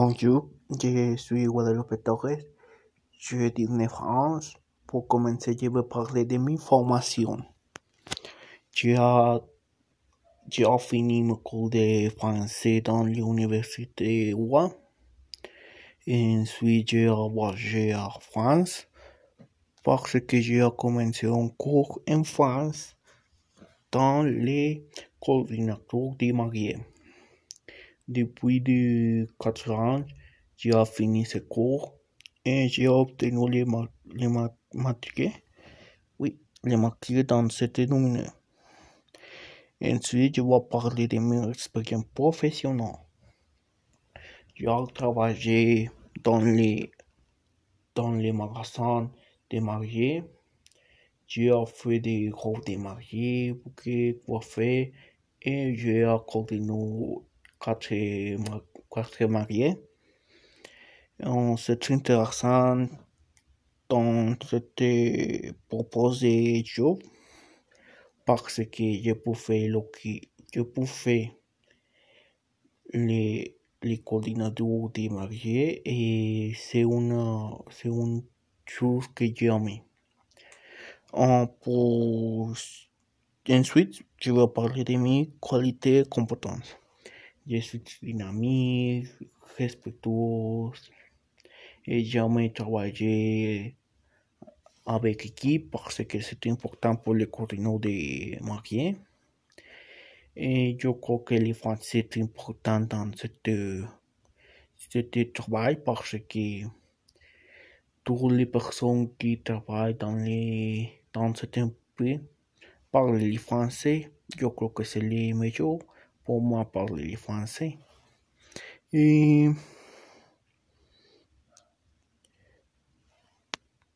Bonjour, je suis Guadalupe Torres, je viens de France. Pour commencer, je vais parler de mes formations. J'ai fini mon cours de français dans l'université Rouen. Ensuite, j'ai voyagé en France parce que j'ai commencé un cours en France dans les coordinateurs des mariés. Depuis de 4 ans, j'ai fini ce cours et j'ai obtenu les, ma les ma. Oui, les matricules dans cette domaine. Ensuite, je vais parler de mes expériences professionnelles. J'ai travaillé dans les, dans les magasins des mariés. J'ai fait des robes des mariés, bouquets, coiffés et j'ai coordonné quatre, quatre mariés. C'est intéressant dans cette proposé job parce que je pouvais le je pouvais les les coordinateurs des mariés et c'est une c'est une chose que j'aime. Pour ensuite je vais parler de mes qualités et compétences. Je suis dynamique, respectueux et j'aime travailler avec équipe parce que c'est important pour les coordinateurs des mariés. Et je crois que le français est important dans cette, travail parce que toutes les personnes qui travaillent dans les dans cet pays parlent le français. Je crois que c'est le meilleur pour moi parler le français. Et